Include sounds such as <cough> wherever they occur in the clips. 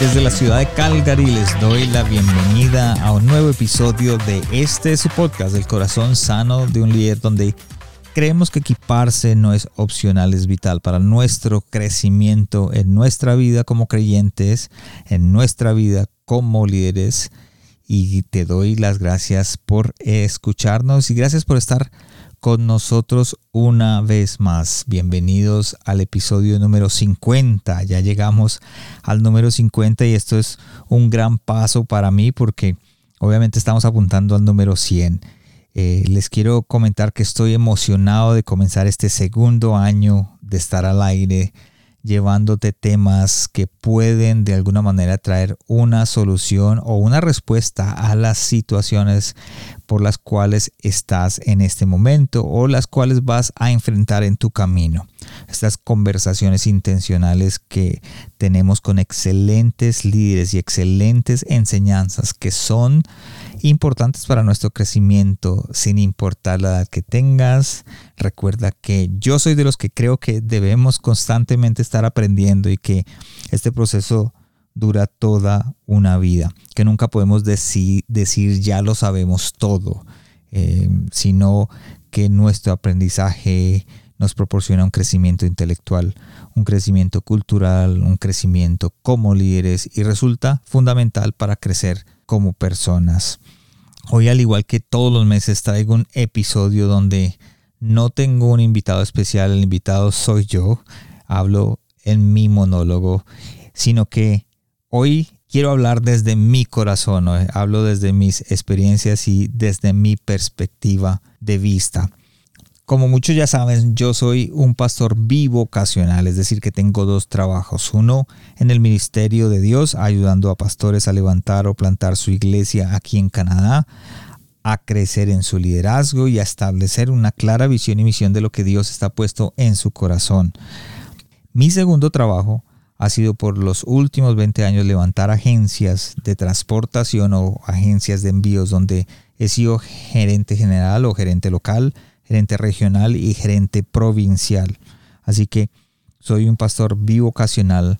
Desde la ciudad de Calgary les doy la bienvenida a un nuevo episodio de este su podcast, El corazón sano de un líder, donde creemos que equiparse no es opcional, es vital para nuestro crecimiento en nuestra vida como creyentes, en nuestra vida como líderes. Y te doy las gracias por escucharnos y gracias por estar con nosotros una vez más. Bienvenidos al episodio número 50. Ya llegamos al número 50 y esto es un gran paso para mí porque obviamente estamos apuntando al número 100. Eh, les quiero comentar que estoy emocionado de comenzar este segundo año de estar al aire llevándote temas que pueden de alguna manera traer una solución o una respuesta a las situaciones por las cuales estás en este momento o las cuales vas a enfrentar en tu camino. Estas conversaciones intencionales que tenemos con excelentes líderes y excelentes enseñanzas que son importantes para nuestro crecimiento sin importar la edad que tengas. Recuerda que yo soy de los que creo que debemos constantemente estar aprendiendo y que este proceso dura toda una vida, que nunca podemos decir, decir ya lo sabemos todo, eh, sino que nuestro aprendizaje nos proporciona un crecimiento intelectual, un crecimiento cultural, un crecimiento como líderes y resulta fundamental para crecer como personas. Hoy al igual que todos los meses traigo un episodio donde no tengo un invitado especial, el invitado soy yo, hablo en mi monólogo, sino que hoy quiero hablar desde mi corazón, hablo desde mis experiencias y desde mi perspectiva de vista. Como muchos ya saben, yo soy un pastor bivocacional, es decir, que tengo dos trabajos. Uno en el ministerio de Dios, ayudando a pastores a levantar o plantar su iglesia aquí en Canadá, a crecer en su liderazgo y a establecer una clara visión y misión de lo que Dios está puesto en su corazón. Mi segundo trabajo ha sido por los últimos 20 años levantar agencias de transportación o agencias de envíos donde he sido gerente general o gerente local, gerente regional y gerente provincial. Así que soy un pastor bivocacional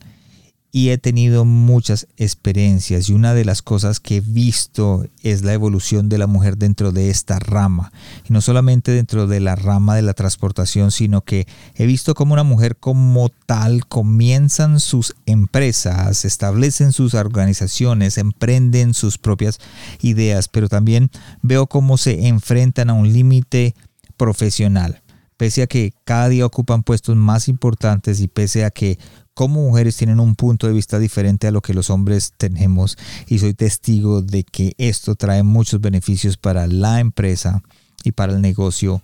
y he tenido muchas experiencias y una de las cosas que he visto es la evolución de la mujer dentro de esta rama y no solamente dentro de la rama de la transportación sino que he visto como una mujer como tal comienzan sus empresas establecen sus organizaciones emprenden sus propias ideas pero también veo cómo se enfrentan a un límite profesional. Pese a que cada día ocupan puestos más importantes y pese a que como mujeres tienen un punto de vista diferente a lo que los hombres tenemos y soy testigo de que esto trae muchos beneficios para la empresa y para el negocio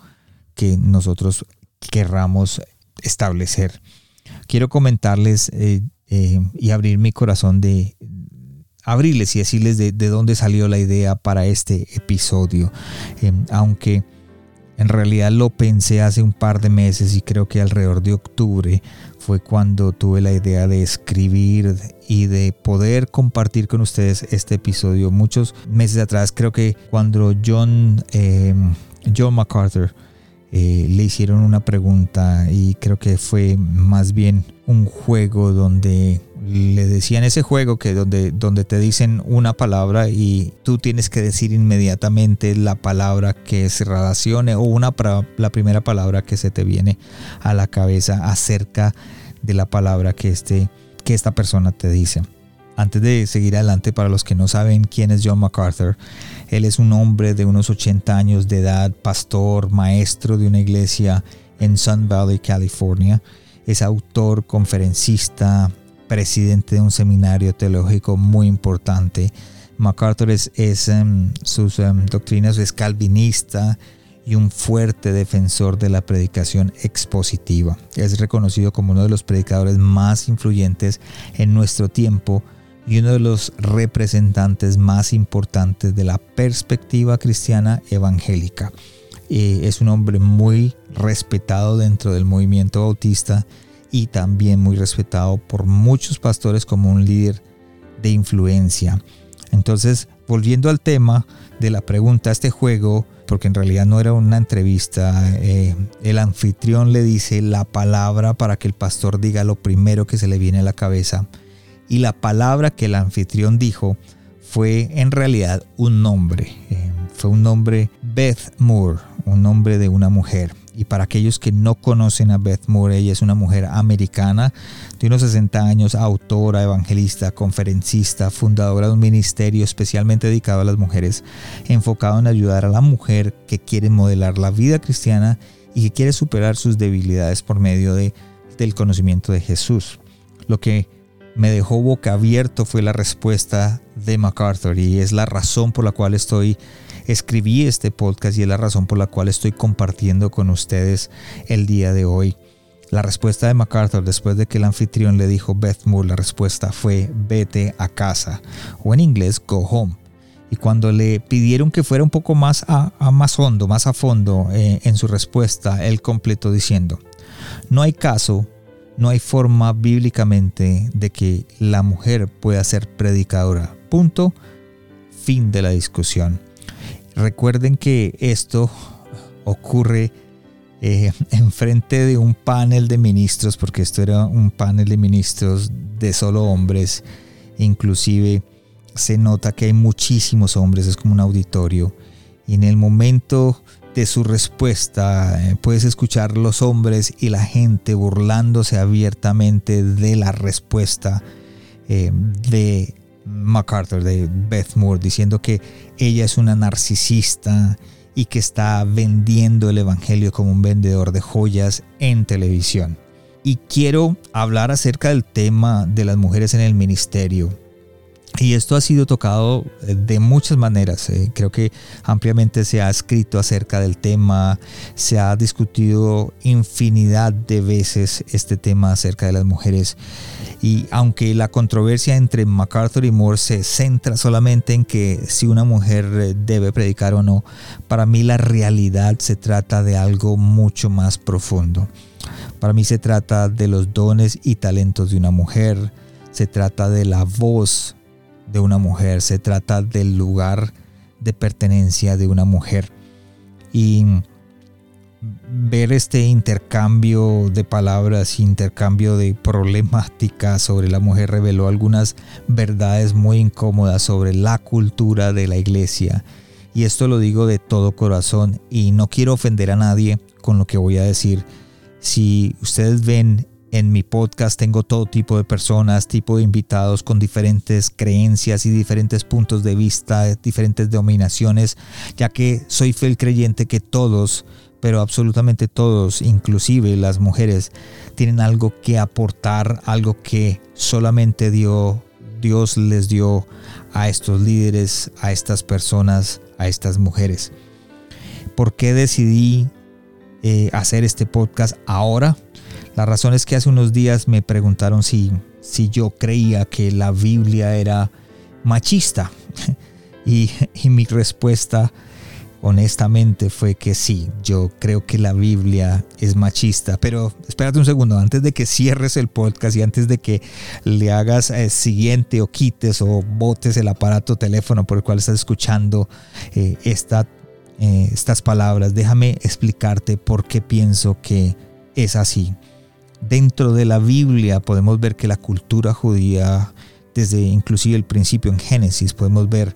que nosotros querramos establecer. Quiero comentarles eh, eh, y abrir mi corazón de abrirles y decirles de, dónde salió la idea para este episodio. Eh, aunque en realidad lo pensé hace un par de meses y creo que alrededor de octubre fue cuando tuve la idea de escribir y de poder compartir con ustedes este episodio. Muchos meses atrás creo que cuando John, eh, John MacArthur eh, le hicieron una pregunta y creo que fue más bien un juego donde le decían ese juego que donde, donde te dicen una palabra y tú tienes que decir inmediatamente la palabra que se relacione o una la primera palabra que se te viene a la cabeza acerca de la palabra que, este, que esta persona te dice. Antes de seguir adelante, para los que no saben quién es John MacArthur, él es un hombre de unos 80 años de edad, pastor, maestro de una iglesia en Sun Valley, California. Es autor, conferencista, presidente de un seminario teológico muy importante. MacArthur es, em, sus em, doctrinas es calvinista y un fuerte defensor de la predicación expositiva. Es reconocido como uno de los predicadores más influyentes en nuestro tiempo y uno de los representantes más importantes de la perspectiva cristiana evangélica. Eh, es un hombre muy respetado dentro del movimiento bautista y también muy respetado por muchos pastores como un líder de influencia. Entonces, volviendo al tema de la pregunta, este juego, porque en realidad no era una entrevista, eh, el anfitrión le dice la palabra para que el pastor diga lo primero que se le viene a la cabeza. Y la palabra que el anfitrión dijo fue en realidad un nombre. Eh, fue un nombre Beth Moore, un nombre de una mujer. Y para aquellos que no conocen a Beth Moore, ella es una mujer americana de unos 60 años, autora, evangelista, conferencista, fundadora de un ministerio especialmente dedicado a las mujeres, enfocado en ayudar a la mujer que quiere modelar la vida cristiana y que quiere superar sus debilidades por medio de, del conocimiento de Jesús. Lo que me dejó boca abierto fue la respuesta de MacArthur y es la razón por la cual estoy escribí este podcast y es la razón por la cual estoy compartiendo con ustedes el día de hoy. La respuesta de MacArthur después de que el anfitrión le dijo Beth Moore, la respuesta fue vete a casa o en inglés go home. Y cuando le pidieron que fuera un poco más a, más hondo, más a fondo eh, en su respuesta, él completó diciendo, no hay caso, no hay forma bíblicamente de que la mujer pueda ser predicadora. Punto. Fin de la discusión. Recuerden que esto ocurre eh, <laughs> enfrente de un panel de ministros, porque esto era un panel de ministros de solo hombres. Inclusive se nota que hay muchísimos hombres, es como un auditorio. Y en el momento de su respuesta eh, puedes escuchar los hombres y la gente burlándose abiertamente de la respuesta eh, de MacArthur, de Beth Moore, diciendo que ella es una narcisista y que está vendiendo el Evangelio como un vendedor de joyas en televisión. Y quiero hablar acerca del tema de las mujeres en el ministerio y esto ha sido tocado eh, de muchas maneras. Eh. Creo que ampliamente se ha escrito acerca del tema, se ha discutido infinidad de veces este tema acerca de las mujeres. Y aunque la controversia entre MacArthur y Moore se centra solamente en que si una mujer eh, debe predicar o no, para mí la realidad se trata de algo mucho más profundo. Para mí se trata de los dones y talentos de una mujer, se trata de la voz de una mujer, se trata del lugar de pertenencia de una mujer. Y ver este intercambio de palabras, intercambio de problemáticas sobre la mujer reveló algunas verdades muy incómodas sobre la cultura de la iglesia. Y esto lo digo de todo corazón y no quiero ofender a nadie con lo que voy a decir. Si ustedes ven en mi podcast tengo todo tipo de personas, tipo de invitados con diferentes creencias y diferentes puntos de vista, diferentes dominaciones, ya que soy fiel creyente que todos, pero absolutamente todos, inclusive las mujeres, tienen algo que aportar, algo que solamente dio, Dios les dio a estos líderes, a estas personas, a estas mujeres. ¿Por qué decidí eh, hacer este podcast ahora? La razón es que hace unos días me preguntaron si, si yo creía que la Biblia era machista. <laughs> Y, mi respuesta honestamente fue que sí, yo creo que la Biblia es machista. Pero espérate un segundo, antes de que cierres el podcast y antes de que le hagas eh, siguiente o quites o botes el aparato teléfono por el cual estás escuchando eh, eh, estas palabras, déjame explicarte por qué pienso que es así. Dentro de la Biblia podemos ver que la cultura judía, desde inclusive el principio en Génesis, podemos ver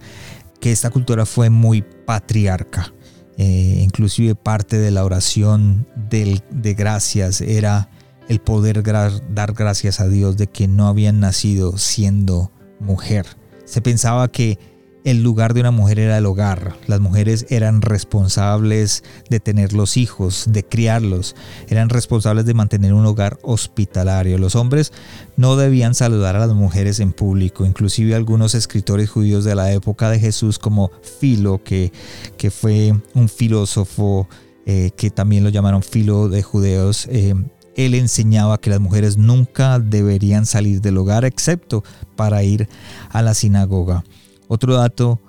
que esta cultura fue muy patriarca. Eh, inclusive parte de la oración de gracias era el poder dar gracias a Dios de que no habían nacido siendo mujer. Se pensaba que el lugar de una mujer era el hogar. Las mujeres eran responsables de tener los hijos, de criarlos, eran responsables de mantener un hogar hospitalario. Los hombres no debían saludar a las mujeres en público. Inclusive algunos escritores judíos de la época de Jesús como Filo, que, que fue un filósofo eh, que también lo llamaron Filo de Judeos, eh, él enseñaba que las mujeres nunca deberían salir del hogar excepto para ir a la sinagoga. Otro dato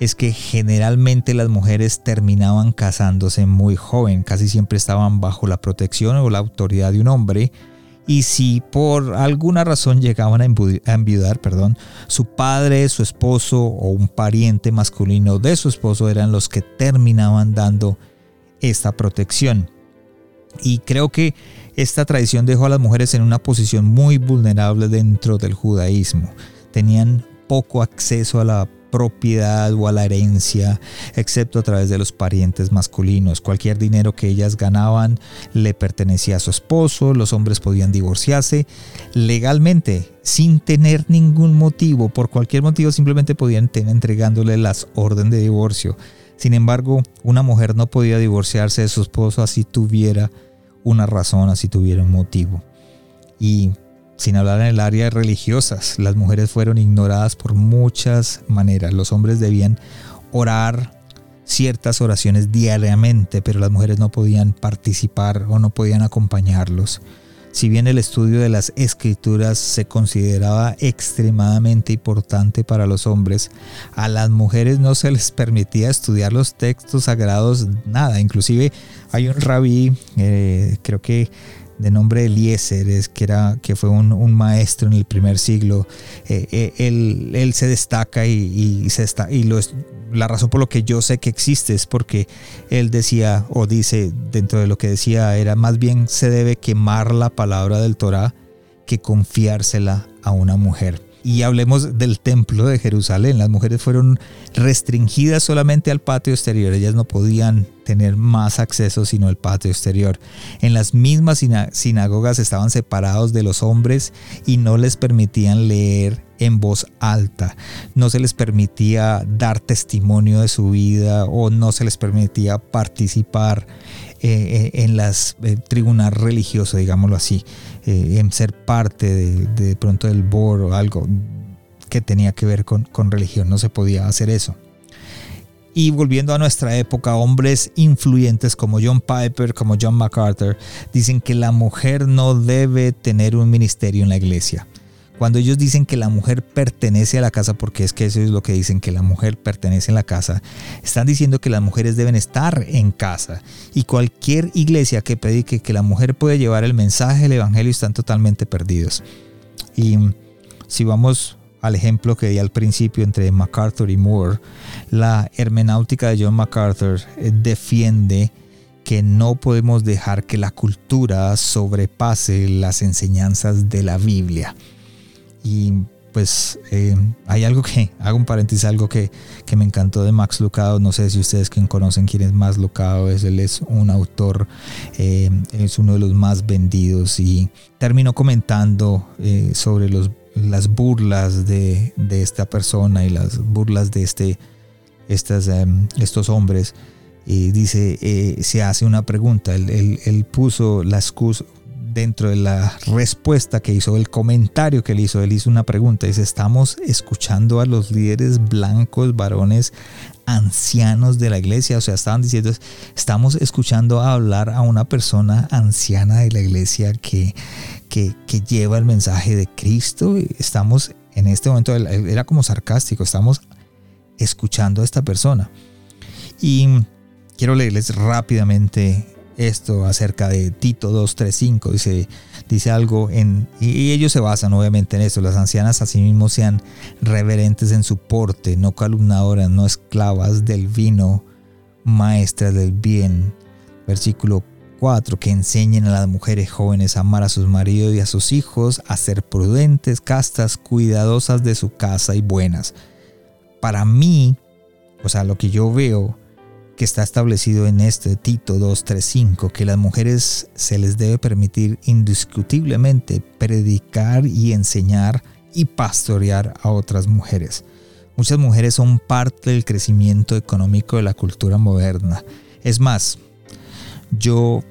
es que generalmente las mujeres terminaban casándose muy joven, casi siempre estaban bajo la protección o la autoridad de un hombre, y si por alguna razón llegaban a enviudar, perdón, su padre, su esposo o un pariente masculino de su esposo eran los que terminaban dando esta protección. Y creo que esta tradición dejó a las mujeres en una posición muy vulnerable dentro del judaísmo. Tenían poco acceso a la propiedad o a la herencia, excepto a través de los parientes masculinos. Cualquier dinero que ellas ganaban le pertenecía a su esposo, los hombres podían divorciarse legalmente, sin tener ningún motivo, por cualquier motivo simplemente podían tener entregándole las órdenes de divorcio. Sin embargo, una mujer no podía divorciarse de su esposo así tuviera una razón, así tuviera un motivo. Y sin hablar en el área religiosas, las mujeres fueron ignoradas por muchas maneras. Los hombres debían orar ciertas oraciones diariamente, pero las mujeres no podían participar o no podían acompañarlos. Si bien el estudio de las escrituras se consideraba extremadamente importante para los hombres, a las mujeres no se les permitía estudiar los textos sagrados, nada. Inclusive hay un rabí, eh, creo que de nombre Eliezer, es, que, era, que fue un, maestro en el primer siglo, eh, eh, él, se destaca y, se está, y la razón por lo que yo sé que existe es porque él decía o dice dentro de lo que decía era más bien se debe quemar la palabra del Torah que confiársela a una mujer y hablemos del templo de Jerusalén. Las mujeres fueron restringidas solamente al patio exterior. Ellas no podían tener más acceso sino el patio exterior. En las mismas sinagogas estaban separados de los hombres y no les permitían leer en voz alta. No se les permitía dar testimonio de su vida o no se les permitía participar eh, eh, en las eh, tribunal religioso, digámoslo así. En ser parte de, pronto del board o algo que tenía que ver con, con religión. No se podía hacer eso. Y volviendo a nuestra época, hombres influyentes como John Piper, como John MacArthur, dicen que la mujer no debe tener un ministerio en la iglesia. Cuando ellos dicen que la mujer pertenece a la casa, porque es que eso es lo que dicen, que la mujer pertenece a la casa, están diciendo que las mujeres deben estar en casa. Y cualquier iglesia que predique que la mujer puede llevar el mensaje del Evangelio están totalmente perdidos. Y si vamos al ejemplo que di al principio entre MacArthur y Moore, la hermenáutica de John MacArthur eh, defiende que no podemos dejar que la cultura sobrepase las enseñanzas de la Biblia. Y pues eh, hay algo que, hago un paréntesis, algo que, me encantó de Max Lucado, no sé si ustedes quien conocen quién es Max Lucado, es, él es un autor, eh, es uno de los más vendidos y terminó comentando eh, sobre los, las burlas de, esta persona y las burlas de este, estas, estos hombres. Y dice, se hace una pregunta, él, él puso la excusa, dentro de la respuesta que hizo, el comentario que él hizo, él hizo una pregunta, dice, estamos escuchando a los líderes blancos, varones, ancianos de la iglesia, o sea, estaban diciendo, estamos escuchando hablar a una persona anciana de la iglesia que, que, que lleva el mensaje de Cristo, estamos en este momento, era como sarcástico, estamos escuchando a esta persona. Y quiero leerles rápidamente esto acerca de Tito 2.3.5. Dice, dice algo en... Y ellos se basan obviamente en esto. Las ancianas asimismo sean reverentes en su porte, no calumnadoras, no esclavas del vino, maestras del bien. Versículo 4. Que enseñen a las mujeres jóvenes a amar a sus maridos y a sus hijos, a ser prudentes, castas, cuidadosas de su casa y buenas. Para mí, o sea, lo que yo veo que está establecido en este Tito 2.3.5, que las mujeres se les debe permitir indiscutiblemente predicar y enseñar y pastorear a otras mujeres. Muchas mujeres son parte del crecimiento económico de la cultura moderna. Es más, yo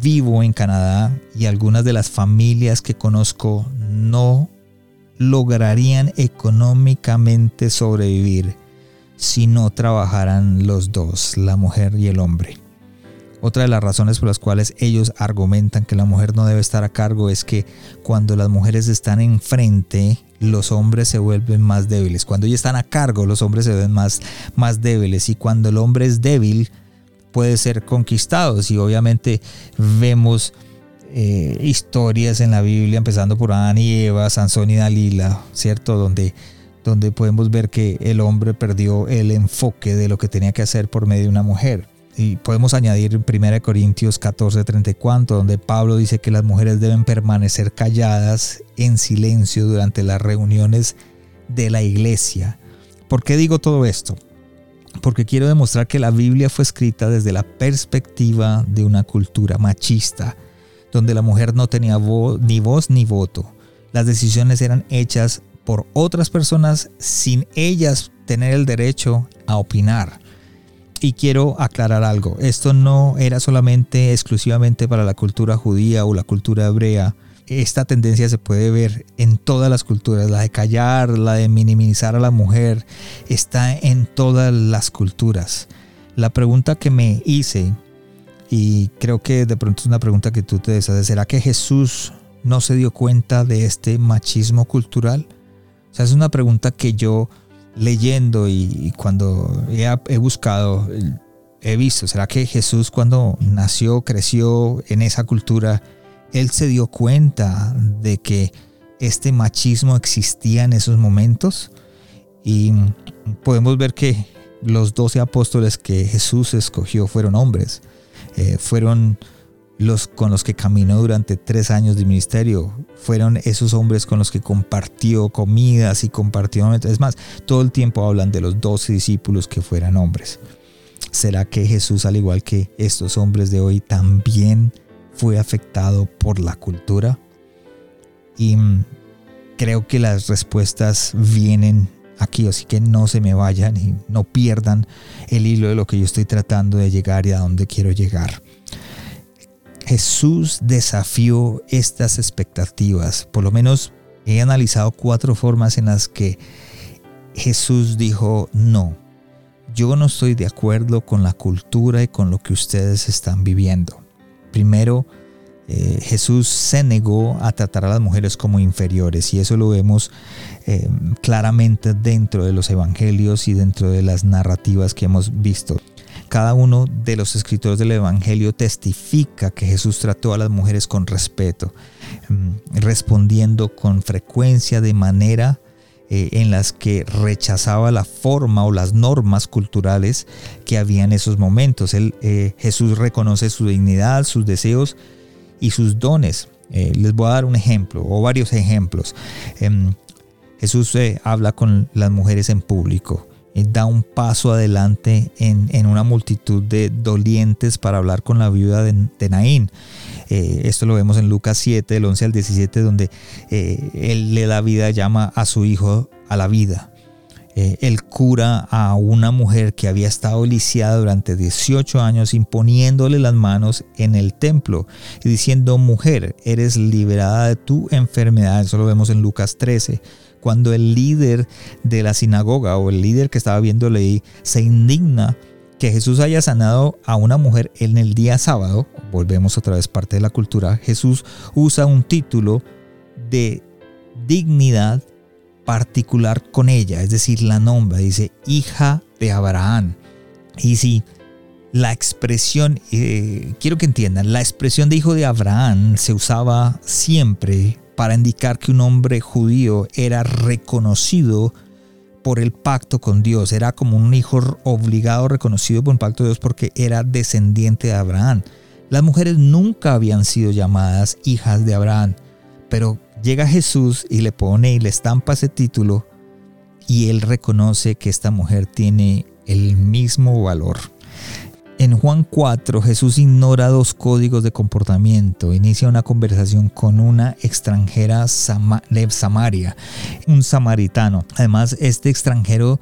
vivo en Canadá y algunas de las familias que conozco no lograrían económicamente sobrevivir si no trabajaran los dos, la mujer y el hombre. Otra de las razones por las cuales ellos argumentan que la mujer no debe estar a cargo es que cuando las mujeres están enfrente, los hombres se vuelven más débiles. Cuando ellos están a cargo, los hombres se ven más, más débiles. Y cuando el hombre es débil, puede ser conquistado. Y obviamente vemos eh, historias en la Biblia, empezando por Adán y Eva, Sansón y Dalila, ¿cierto? Donde, donde podemos ver que el hombre perdió el enfoque de lo que tenía que hacer por medio de una mujer. Y podemos añadir en 1 Corintios 14, 34, donde Pablo dice que las mujeres deben permanecer calladas en silencio durante las reuniones de la iglesia. ¿Por qué digo todo esto? Porque quiero demostrar que la Biblia fue escrita desde la perspectiva de una cultura machista, donde la mujer no tenía ni voz ni voto. Las decisiones eran hechas por otras personas sin ellas tener el derecho a opinar. Y quiero aclarar algo, esto no era solamente exclusivamente para la cultura judía o la cultura hebrea. Esta tendencia se puede ver en todas las culturas, la de callar, la de minimizar a la mujer, está en todas las culturas. La pregunta que me hice, y creo que de pronto es una pregunta que tú te deshaces, ¿será que Jesús no se dio cuenta de este machismo cultural? Es una pregunta que yo leyendo y, cuando he, buscado, he visto, ¿será que Jesús cuando nació, creció en esa cultura, él se dio cuenta de que este machismo existía en esos momentos? Y podemos ver que los doce apóstoles que Jesús escogió fueron hombres, eh, fueron los con los que caminó durante tres años de ministerio. Fueron esos hombres con los que compartió comidas y compartió Es más, todo el tiempo hablan de los doce discípulos que fueran hombres. ¿Será que Jesús, al igual que estos hombres de hoy, también fue afectado por la cultura? Y mm, creo que las respuestas vienen aquí, así que no se me vayan y no pierdan el hilo de lo que yo estoy tratando de llegar y a dónde quiero llegar. Jesús desafió estas expectativas. Por lo menos he analizado cuatro formas en las que Jesús dijo, no, yo no estoy de acuerdo con la cultura y con lo que ustedes están viviendo. Primero, eh, Jesús se negó a tratar a las mujeres como inferiores y eso lo vemos eh, claramente dentro de los evangelios y dentro de las narrativas que hemos visto. Cada uno de los escritores del Evangelio testifica que Jesús trató a las mujeres con respeto, mm, respondiendo con frecuencia de manera eh, en las que rechazaba la forma o las normas culturales que había en esos momentos. Eh, Jesús reconoce su dignidad, sus deseos y sus dones. Eh, les voy a dar un ejemplo o varios ejemplos. Em, Jesús habla con las mujeres en público da un paso adelante en, una multitud de dolientes para hablar con la viuda de, Naín. Eh, esto lo vemos en Lucas 7, del 11 al 17, donde eh, él le da vida, llama a su hijo a la vida. él cura a una mujer que había estado lisiada durante 18 años imponiéndole las manos en el templo y diciendo, mujer, eres liberada de tu enfermedad. Eso lo vemos en Lucas 13 cuando el líder de la sinagoga o el líder que estaba viendo ley se indigna que Jesús haya sanado a una mujer en el día sábado, volvemos otra vez parte de la cultura, Jesús usa un título de dignidad particular con ella, es decir, la nombra, dice hija de Abraham. Y si la expresión, eh, quiero que entiendan, la expresión de hijo de Abraham se usaba siempre para indicar que un hombre judío era reconocido por el pacto con Dios, era como un hijo obligado, reconocido por el pacto de Dios porque era descendiente de Abraham. Las mujeres nunca habían sido llamadas hijas de Abraham, pero llega Jesús y le pone y le estampa ese título y él reconoce que esta mujer tiene el mismo valor. En Juan 4 Jesús ignora dos códigos de comportamiento, inicia una conversación con una extranjera de Samaria, un samaritano. Además, este extranjero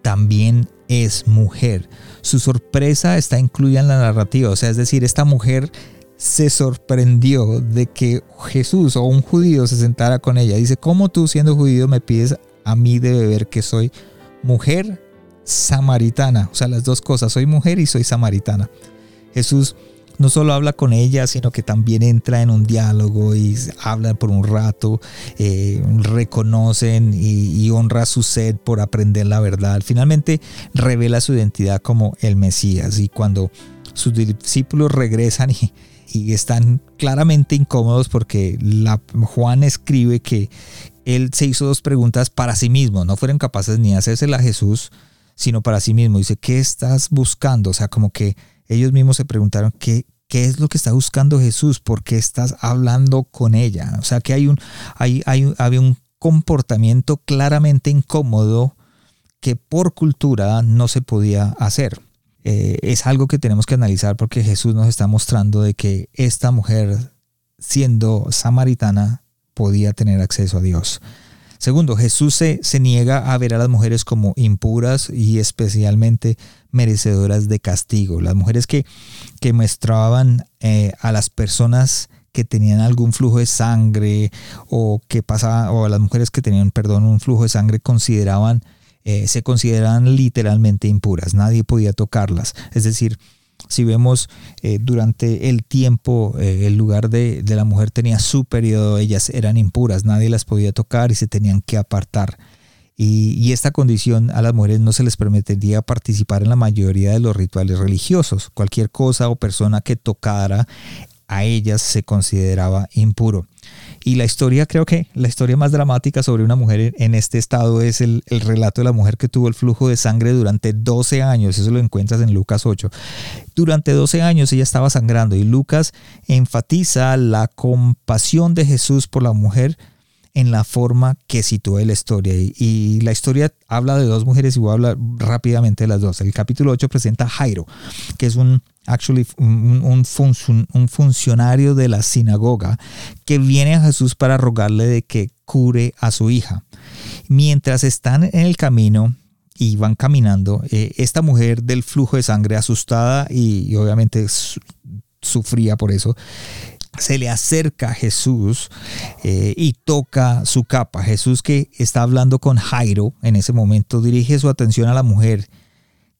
también es mujer. Su sorpresa está incluida en la narrativa, o sea, es decir, esta mujer se sorprendió de que Jesús o un judío se sentara con ella. Dice, ¿cómo tú siendo judío me pides a mí de beber que soy mujer? Samaritana, o sea, las dos cosas, soy mujer y soy samaritana. Jesús no solo habla con ella, sino que también entra en un diálogo y habla por un rato, eh, reconocen y, honra su sed por aprender la verdad. Finalmente revela su identidad como el Mesías y cuando sus discípulos regresan y, están claramente incómodos porque la, Juan escribe que él se hizo dos preguntas para sí mismo, no fueron capaces ni de hacérsela a Jesús, sino para sí mismo. Dice, ¿qué estás buscando? O sea, como que ellos mismos se preguntaron, ¿qué, qué es lo que está buscando Jesús? ¿Por qué estás hablando con ella? O sea, que hay un, hay, hay, había un comportamiento claramente incómodo que por cultura no se podía hacer. Eh, es algo que tenemos que analizar porque Jesús nos está mostrando de que esta mujer, siendo samaritana, podía tener acceso a Dios. Segundo, Jesús se, se, niega a ver a las mujeres como impuras y especialmente merecedoras de castigo. Las mujeres que, que mostraban eh, a las personas que tenían algún flujo de sangre o que pasaba, o las mujeres que tenían, perdón, un flujo de sangre consideraban eh, se consideran literalmente impuras, nadie podía tocarlas. Es decir, si vemos eh, durante el tiempo eh, el lugar de, la mujer tenía su periodo, ellas eran impuras, nadie las podía tocar y se tenían que apartar. Y, y, esta condición a las mujeres no se les permitiría participar en la mayoría de los rituales religiosos. Cualquier cosa o persona que tocara a ellas se consideraba impuro. Y la historia, creo que la historia más dramática sobre una mujer en este estado es el, relato de la mujer que tuvo el flujo de sangre durante 12 años. Eso lo encuentras en Lucas 8. Durante 12 años ella estaba sangrando y Lucas enfatiza la compasión de Jesús por la mujer en la forma que sitúa la historia. Y, la historia habla de dos mujeres y voy a hablar rápidamente de las dos. El capítulo 8 presenta Jairo, que es un, actually, un, un, funcionario de la sinagoga que viene a Jesús para rogarle de que cure a su hija. Mientras están en el camino, y van caminando, eh, esta mujer del flujo de sangre asustada y, obviamente sufría por eso, se le acerca a Jesús eh, y toca su capa. Jesús que está hablando con Jairo en ese momento dirige su atención a la mujer.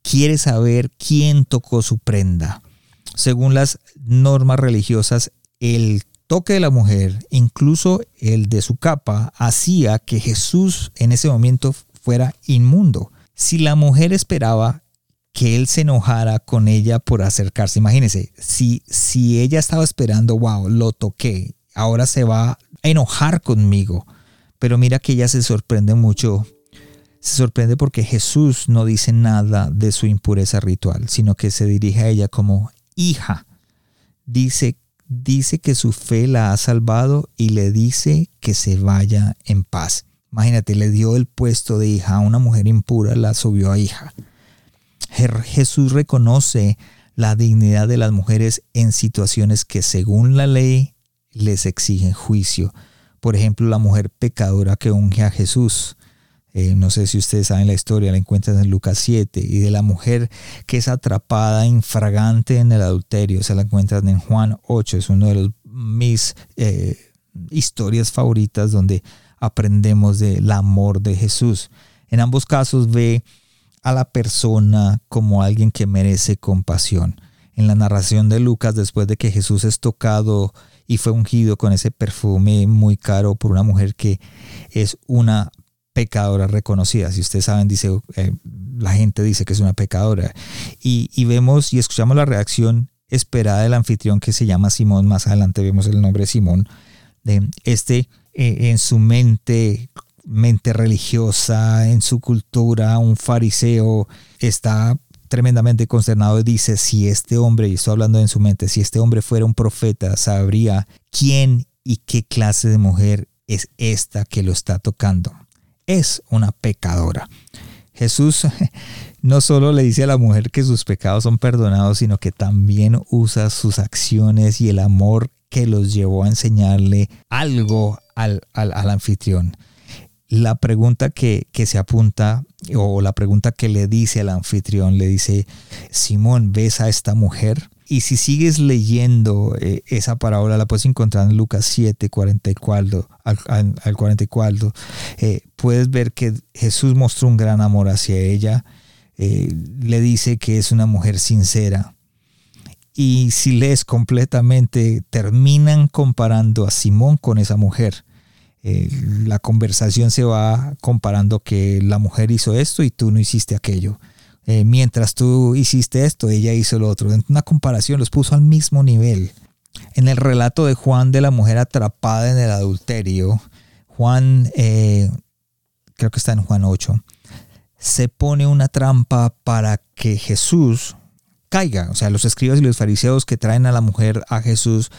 Quiere saber quién tocó su prenda. Según las normas religiosas, el toque de la mujer, incluso el de su capa, hacía que Jesús en ese momento fuera inmundo. Si la mujer esperaba que él se enojara con ella por acercarse. Imagínense, si, si ella estaba esperando, wow, lo toqué, ahora se va a enojar conmigo. Pero mira que ella se sorprende mucho. Se sorprende porque Jesús no dice nada de su impureza ritual, sino que se dirige a ella como hija. Dice, dice que su fe la ha salvado y le dice que se vaya en paz. Imagínate, le dio el puesto de hija a una mujer impura, la subió a hija. Jesús reconoce la dignidad de las mujeres en situaciones que según la ley les exigen juicio. Por ejemplo, la mujer pecadora que unge a Jesús. Eh, no sé si ustedes saben la historia, la encuentran en Lucas 7. Y de la mujer que es atrapada infragante en el adulterio, se la encuentran en Juan 8. Es una de mis eh, historias favoritas donde aprendemos del amor de Jesús. En ambos casos ve a la persona como alguien que merece compasión. En la narración de Lucas, después de que Jesús es tocado y fue ungido con ese perfume muy caro por una mujer que es una pecadora reconocida. Si ustedes saben, dice, eh, la gente dice que es una pecadora. Y, vemos y escuchamos la reacción esperada del anfitrión que se llama Simón. Más adelante vemos el nombre Simón. De este eh, en su mente mente religiosa, en su cultura, un fariseo está tremendamente consternado y dice, si este hombre, y estoy hablando en su mente, si este hombre fuera un profeta, sabría quién y qué clase de mujer es esta que lo está tocando. Es una pecadora. Jesús no solo le dice a la mujer que sus pecados son perdonados, sino que también usa sus acciones y el amor que los llevó a enseñarle algo al, al, anfitrión la pregunta que, se apunta o la pregunta que le dice al anfitrión, le dice, Simón, ¿ves a esta mujer? Y si sigues leyendo eh, esa parábola, la puedes encontrar en Lucas 7, 44, al, al, 44. Eh, puedes ver que Jesús mostró un gran amor hacia ella. Eh, le dice que es una mujer sincera. y si lees completamente, terminan comparando a Simón con esa mujer. La conversación se va comparando que la mujer hizo esto y tú no hiciste aquello. Eh, mientras tú hiciste esto, ella hizo lo otro. Una comparación los puso al mismo nivel. En el relato de Juan de la mujer atrapada en el adulterio, Juan, eh, creo que está en Juan 8, se pone una trampa para que Jesús caiga. O sea, los escribas y los fariseos que traen a la mujer a Jesús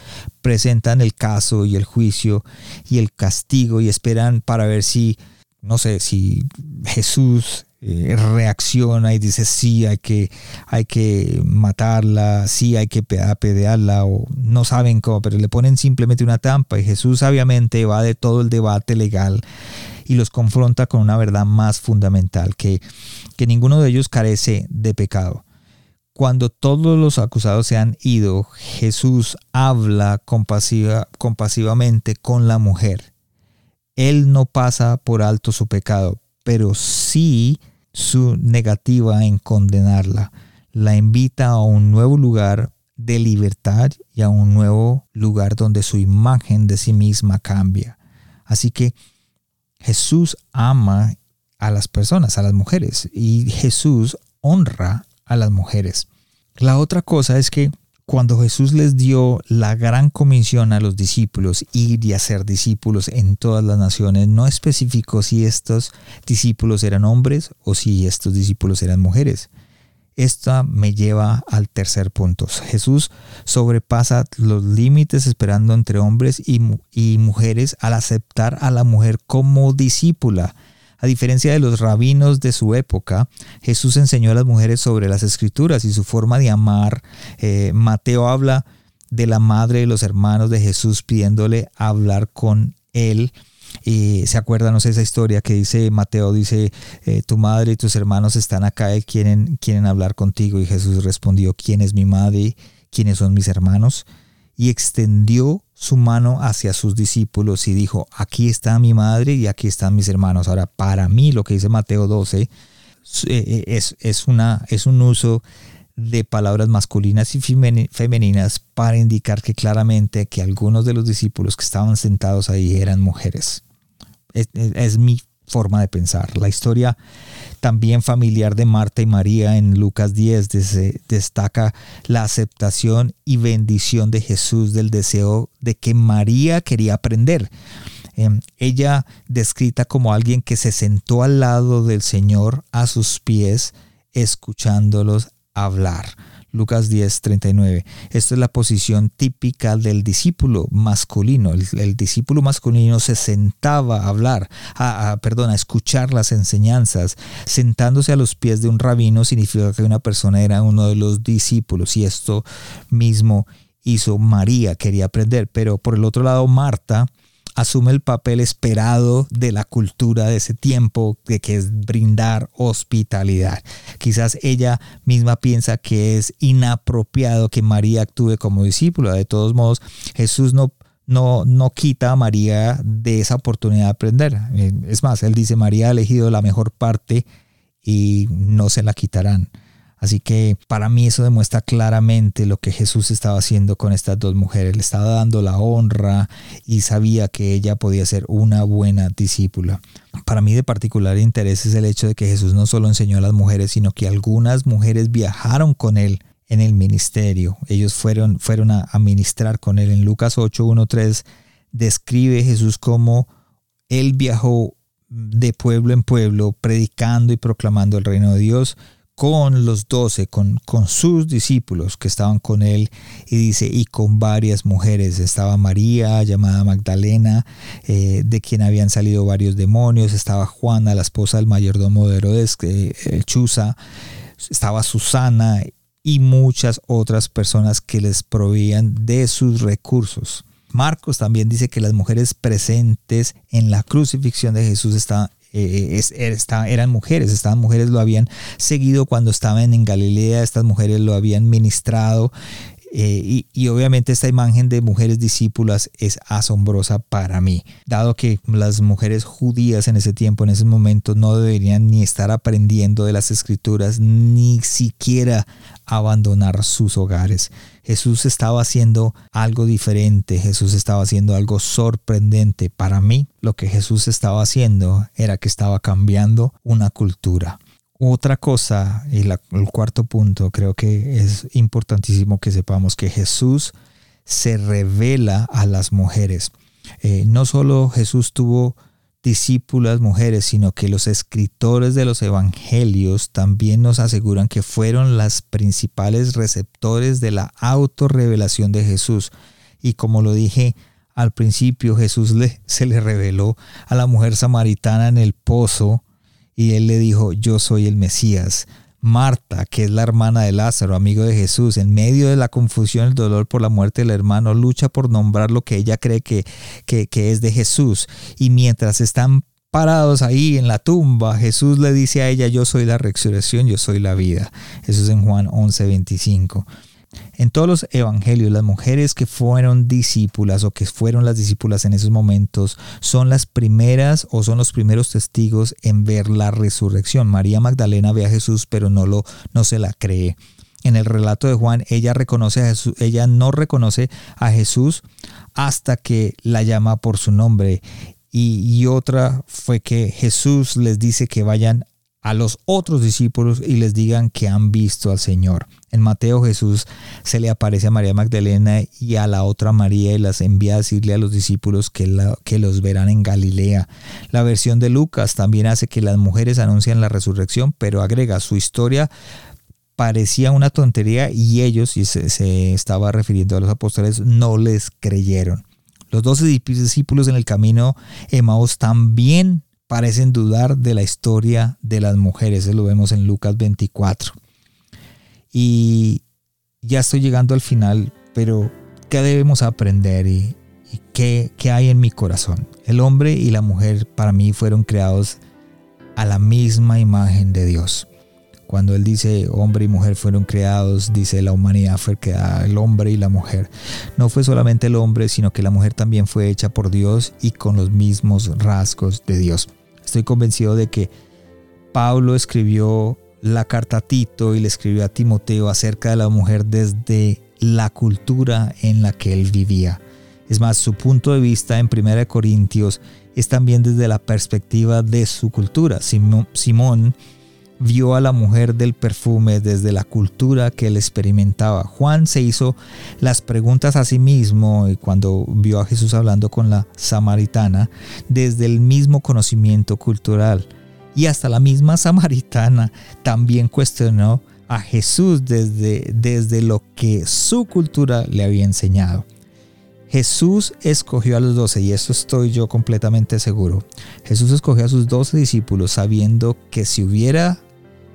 presentan el caso y el juicio y el castigo y esperan para ver si, no sé, si Jesús eh, reacciona y dice sí, hay que, hay que matarla, sí, hay que pedearla o no saben cómo, pero le ponen simplemente una trampa y Jesús sabiamente va de todo el debate legal y los confronta con una verdad más fundamental, que, que ninguno de ellos carece de pecado. Cuando todos los acusados se han ido, Jesús habla compasiva, compasivamente con la mujer. Él no pasa por alto su pecado, pero sí su negativa en condenarla. La invita a un nuevo lugar de libertad y a un nuevo lugar donde su imagen de sí misma cambia. Así que Jesús ama a las personas, a las mujeres, y Jesús honra a las mujeres. La otra cosa es que cuando Jesús les dio la gran comisión a los discípulos, ir y hacer discípulos en todas las naciones, no especificó si estos discípulos eran hombres o si estos discípulos eran mujeres. Esta me lleva al tercer punto. Jesús sobrepasa los límites esperando entre hombres y, y mujeres al aceptar a la mujer como discípula a diferencia de los rabinos de su época, Jesús enseñó a las mujeres sobre las escrituras y su forma de amar. Eh, Mateo habla de la madre de los hermanos de Jesús pidiéndole hablar con él. Y se acuerdan esa historia que dice Mateo, dice, eh, tu madre y tus hermanos están acá y quieren, quieren hablar contigo. Y Jesús respondió, ¿quién es mi madre? ¿Quiénes son mis hermanos? Y extendió su mano hacia sus discípulos y dijo, aquí está mi madre y aquí están mis hermanos. Ahora, para mí lo que dice Mateo 12 eh, eh, es, es, una, es un uso de palabras masculinas y femeninas para indicar que claramente que algunos de los discípulos que estaban sentados ahí eran mujeres. Es, es mi forma de pensar. La historia también familiar de Marta y María en Lucas 10 destaca la aceptación y bendición de Jesús del deseo de que María quería aprender. Em, ella descrita como alguien que se sentó al lado del Señor a sus pies escuchándolos hablar. Lucas 10, 39. Esta es la posición típica del discípulo masculino. El, discípulo masculino se sentaba a hablar, a, perdón, a escuchar las enseñanzas. Sentándose a los pies de un rabino significa que una persona era uno de los discípulos y esto mismo hizo María, quería aprender. Pero por el otro lado, Marta, asume el papel esperado de la cultura de ese tiempo, de que es brindar hospitalidad. Quizás ella misma piensa que es inapropiado que María actúe como discípula. De todos modos, Jesús no, no, no quita a María de esa oportunidad de aprender. Eh, es más, él dice, María ha elegido la mejor parte y no se la quitarán. Así que para mí eso demuestra claramente lo que Jesús estaba haciendo con estas dos mujeres. Le estaba dando la honra y sabía que ella podía ser una buena discípula. Para mí de particular interés es el hecho de que Jesús no solo enseñó a las mujeres, sino que algunas mujeres viajaron con él en el ministerio. Ellos fueron, fueron a, ministrar con él. En Lucas 8, 1, 3 describe Jesús como él viajó de pueblo en pueblo predicando y proclamando el reino de Dios con los doce, con, con, sus discípulos que estaban con él, y dice, y con varias mujeres. Estaba María, llamada Magdalena, eh, de quien habían salido varios demonios, estaba Juana, la esposa del mayordomo de Herodes, eh, Chuza, estaba Susana y muchas otras personas que les proveían de sus recursos. Marcos también dice que las mujeres presentes en la crucifixión de Jesús estaban eh, eran mujeres, estas mujeres lo habían seguido cuando estaban en Galilea, estas mujeres lo habían ministrado. Eh, y, obviamente esta imagen de mujeres discípulas es asombrosa para mí, dado que las mujeres judías en ese tiempo, en ese momento, no deberían ni estar aprendiendo de las escrituras, ni siquiera abandonar sus hogares. Jesús estaba haciendo algo diferente, Jesús estaba haciendo algo sorprendente. Para mí, lo que Jesús estaba haciendo era que estaba cambiando una cultura. Otra cosa, y el cuarto punto, creo que es importantísimo que sepamos que Jesús se revela a las mujeres. Eh, no solo Jesús tuvo discípulas mujeres, sino que los escritores de los evangelios también nos aseguran que fueron las principales receptores de la autorrevelación de Jesús. Y como lo dije al principio, Jesús se le reveló a la mujer samaritana en el pozo y él le dijo, yo soy el Mesías. Marta, que es la hermana de Lázaro, amigo de Jesús, en medio de la confusión, el dolor por la muerte del hermano, lucha por nombrar lo que ella cree que, que, es de Jesús. Y mientras están parados ahí en la tumba, Jesús le dice a ella, yo soy la resurrección, yo soy la vida. Eso es en Juan 11, 25. En todos los evangelios, las mujeres que fueron discípulas o que fueron las discípulas en esos momentos son las primeras o son los primeros testigos en ver la resurrección. María Magdalena ve a Jesús, pero no, lo, no se la cree. En el relato de Juan, ella reconoce a Jesús, ella no reconoce a Jesús hasta que la llama por su nombre. Y, y otra fue que Jesús les dice que vayan a los otros discípulos y les digan que han visto al Señor. En Mateo Jesús se le aparece a María Magdalena y a la otra María y las envía a decirle a los discípulos que, que los verán en Galilea. La versión de Lucas también hace que las mujeres anuncian la resurrección, pero agrega su historia parecía una tontería y ellos, y se, estaba refiriendo a los apóstoles, no les creyeron. Los doce discípulos en el camino Emmaus también parecen dudar de la historia de las mujeres. Eso lo vemos en Lucas 24. Y ya estoy llegando al final, pero ¿qué debemos aprender y, qué, qué hay en mi corazón? El hombre y la mujer para mí fueron creados a la misma imagen de Dios. Cuando Él dice hombre y mujer fueron creados, dice la humanidad fue creada, el hombre y la mujer. No fue solamente el hombre, sino que la mujer también fue hecha por Dios y con los mismos rasgos de Dios. Estoy convencido de que Pablo escribió la carta a Tito y le escribió a Timoteo acerca de la mujer desde la cultura en la que él vivía. Es más, su punto de vista en 1 Corintios es también desde la perspectiva de su cultura. Simón vio a la mujer del perfume desde la cultura que él experimentaba. Juan se hizo las preguntas a sí mismo cuando vio a Jesús hablando con la samaritana desde el mismo conocimiento cultural. Y hasta la misma samaritana también cuestionó a Jesús desde, desde lo que su cultura le había enseñado. Jesús escogió a los doce, y eso estoy yo completamente seguro. Jesús escogió a sus doce discípulos sabiendo que si hubiera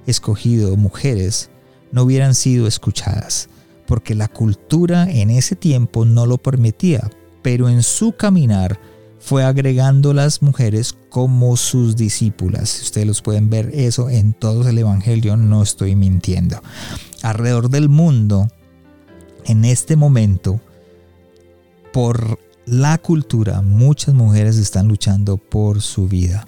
escogido mujeres no hubieran sido escuchadas, porque la cultura en ese tiempo no lo permitía, pero en su caminar fue agregando las mujeres como sus discípulas. Ustedes los pueden ver eso en todo el Evangelio, no estoy mintiendo. Alrededor del mundo, en este momento, por la cultura, muchas mujeres están luchando por su vida.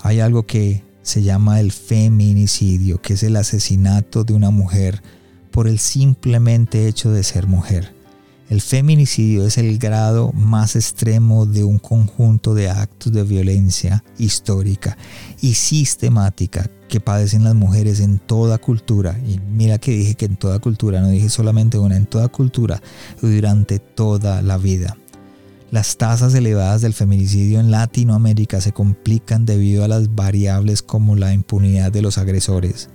Hay algo que se llama el feminicidio, que es el asesinato de una mujer por el simplemente hecho de ser mujer. El feminicidio es el grado más extremo de un conjunto de actos de violencia histórica y sistemática que padecen las mujeres en toda cultura. Y mira que dije que en toda cultura, no dije solamente una, en toda cultura durante toda la vida. Las tasas elevadas del feminicidio en Latinoamérica se complican debido a las variables como la impunidad de los agresores,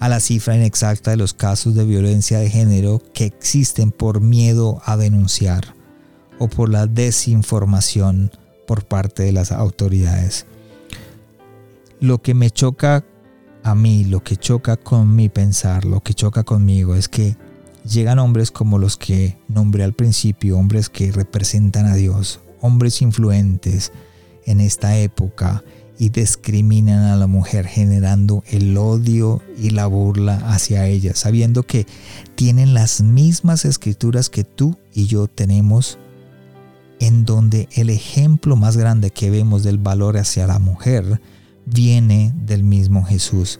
a la cifra inexacta de los casos de violencia de género que existen por miedo a denunciar o por la desinformación por parte de las autoridades. Lo que me choca a mí, lo que choca con mi pensar, lo que choca conmigo es que llegan hombres como los que nombré al principio, hombres que representan a Dios, hombres influentes en esta época y discriminan a la mujer generando el odio y la burla hacia ella, sabiendo que tienen las mismas escrituras que tú y yo tenemos, en donde el ejemplo más grande que vemos del valor hacia la mujer viene del mismo Jesús.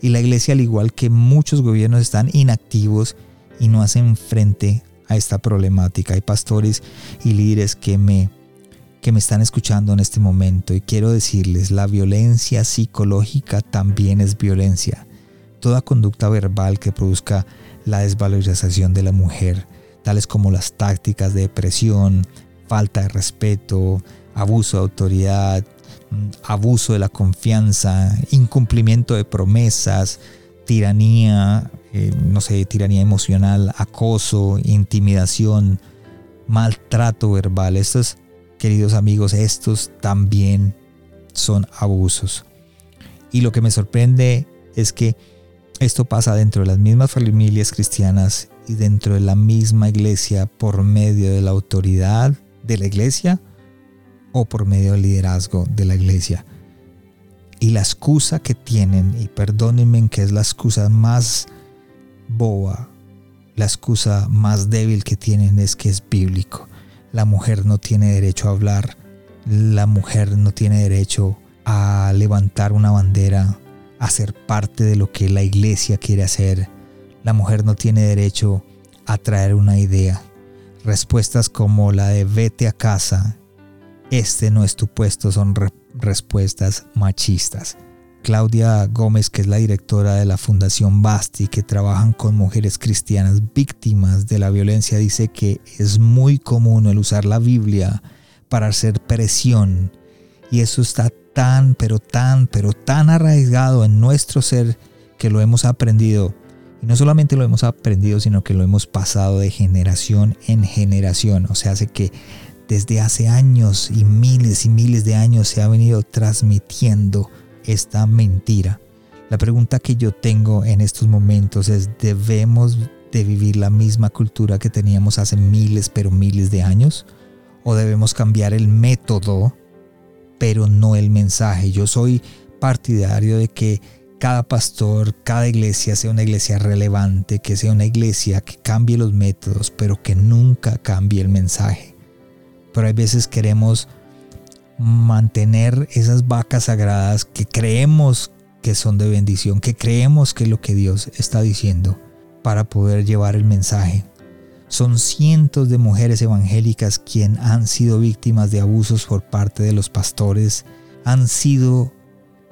Y la iglesia, al igual que muchos gobiernos, están inactivos y no hacen frente a esta problemática. Hay pastores y líderes que me que me están escuchando en este momento y quiero decirles, la violencia psicológica también es violencia. Toda conducta verbal que produzca la desvalorización de la mujer, tales como las tácticas de depresión, falta de respeto, abuso de autoridad, mm, abuso de la confianza, incumplimiento de promesas, tiranía, eh, no sé, tiranía emocional, acoso, intimidación, maltrato verbal. Estos queridos amigos, estos también son abusos. Y lo que me sorprende es que esto pasa dentro de las mismas familias cristianas y dentro de la misma iglesia por medio de la autoridad de la iglesia o por medio del liderazgo de la iglesia. Y la excusa que tienen, y perdónenme que es la excusa más boba, la excusa más débil que tienen es que es bíblico la mujer no tiene derecho a hablar, la mujer no tiene derecho a levantar una bandera, a ser parte de lo que la iglesia quiere hacer, la mujer no tiene derecho a traer una idea. Respuestas como la de vete a casa, este no es tu puesto, son respuestas machistas. Claudia Gómez, que es la directora de la Fundación Basti, que trabajan con mujeres cristianas víctimas de la violencia, dice que es muy común el usar la Biblia para hacer presión. Y eso está tan, pero tan, pero tan arraigado en nuestro ser que lo hemos aprendido. Y no solamente lo hemos aprendido, sino que lo hemos pasado de generación en generación. O sea, hace que desde hace años y miles y miles de años se ha venido transmitiendo esta mentira. La pregunta que yo tengo en estos momentos es, ¿debemos de vivir la misma cultura que teníamos hace miles, pero miles de años? ¿O debemos cambiar el método, pero no el mensaje? Yo soy partidario de que cada pastor, cada iglesia sea una iglesia relevante, que sea una iglesia que cambie los métodos, pero que nunca cambie el mensaje. Pero hay veces queremos mantener esas vacas sagradas que creemos que son de bendición, que creemos que es lo que Dios está diciendo para poder llevar el mensaje. Son cientos de mujeres evangélicas quien han sido víctimas de abusos por parte de los pastores, han sido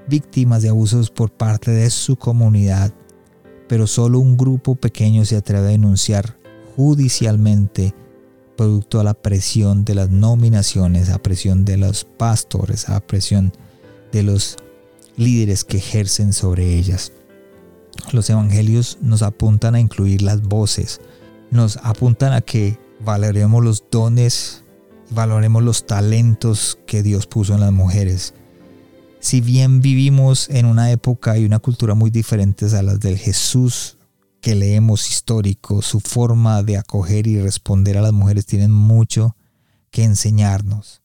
víctimas de abusos por parte de su comunidad, pero solo un grupo pequeño se atreve a denunciar judicialmente producto a la presión de las nominaciones, a presión de los pastores, a presión de los líderes que ejercen sobre ellas. Los evangelios nos apuntan a incluir las voces, nos apuntan a que valoremos los dones y valoremos los talentos que Dios puso en las mujeres. Si bien vivimos en una época y una cultura muy diferentes a las del Jesús que leemos histórico, su forma de acoger y responder a las mujeres tienen mucho que enseñarnos.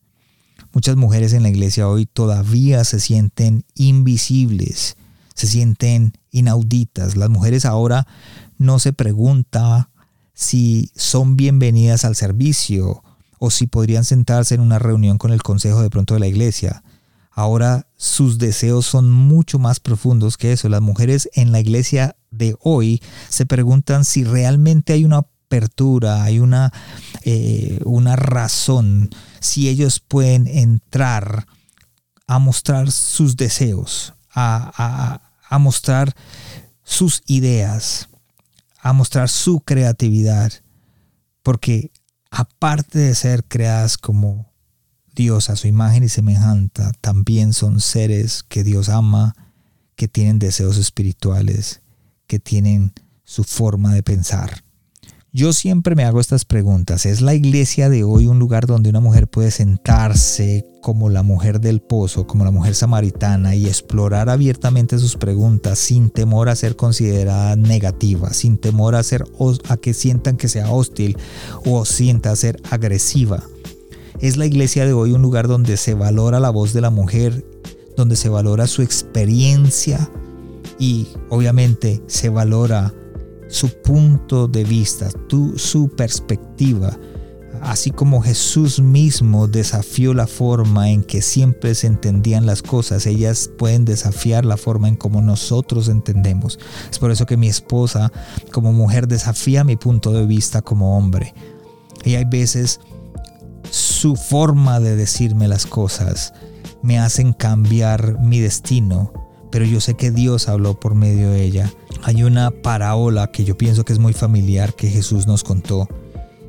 Muchas mujeres en la iglesia hoy todavía se sienten invisibles, se sienten inauditas. Las mujeres ahora no se pregunta si son bienvenidas al servicio o si podrían sentarse en una reunión con el consejo de pronto de la iglesia. Ahora sus deseos son mucho más profundos que eso. Las mujeres en la iglesia de hoy se preguntan si realmente hay una apertura, hay una, eh, una razón, si ellos pueden entrar a mostrar sus deseos, a, a mostrar sus ideas, a mostrar su creatividad, porque aparte de ser creadas como Dios a su imagen y semejanza, también son seres que Dios ama, que tienen deseos espirituales que tienen su forma de pensar. Yo siempre me hago estas preguntas. ¿Es la iglesia de hoy un lugar donde una mujer puede sentarse como la mujer del pozo, como la mujer samaritana y explorar abiertamente sus preguntas sin temor a ser considerada negativa, sin temor a, ser, a que sientan que sea hostil o sienta ser agresiva? ¿Es la iglesia de hoy un lugar donde se valora la voz de la mujer donde se valora su experiencia y obviamente se valora su punto de vista, su perspectiva, así como Jesús mismo desafió la forma en que siempre se entendían las cosas, ellas pueden desafiar la forma en como nosotros entendemos. Es por eso que mi esposa como mujer desafía mi punto de vista como hombre. Y hay veces su forma de decirme las cosas me hacen cambiar mi destino, pero yo sé que Dios habló por medio de ella. Hay una parábola que yo pienso que es muy familiar que Jesús nos contó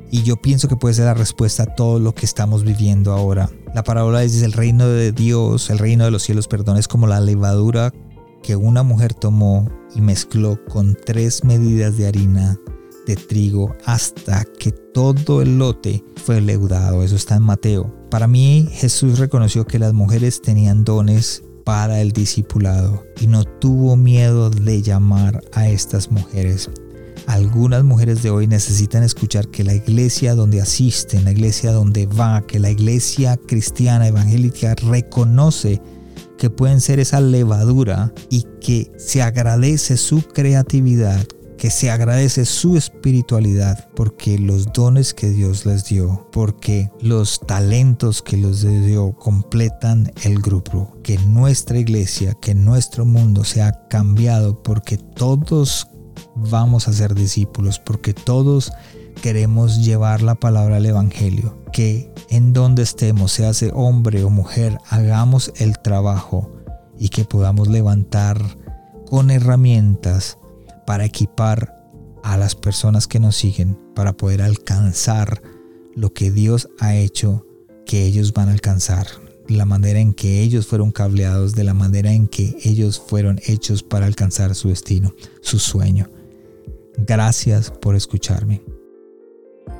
y yo pienso que puede ser la respuesta a todo lo que estamos viviendo ahora. La parábola es el reino de Dios, el reino de los cielos, perdón, es como la levadura que una mujer tomó y mezcló con tres medidas de harina de trigo hasta que todo el lote fue leudado. Eso está en Mateo. Para mí Jesús reconoció que las mujeres tenían dones para el discipulado y no tuvo miedo de llamar a estas mujeres algunas mujeres de hoy necesitan escuchar que la iglesia donde asisten, la iglesia donde va, que la iglesia cristiana evangélica reconoce que pueden ser esa levadura y que se agradece su creatividad, que se agradece su espiritualidad, porque los dones que Dios les dio, porque los talentos que les dio completan el grupo, que nuestra iglesia, que nuestro mundo se ha cambiado, porque todos vamos a ser discípulos porque todos queremos llevar la palabra al Evangelio. Que en donde estemos, sea hombre o mujer, hagamos el trabajo y que podamos levantar con herramientas para equipar a las personas que nos siguen para poder alcanzar lo que Dios ha hecho que ellos van a alcanzar la manera en que ellos fueron cableados, de la manera en que ellos fueron hechos para alcanzar su destino, su sueño. Gracias por escucharme.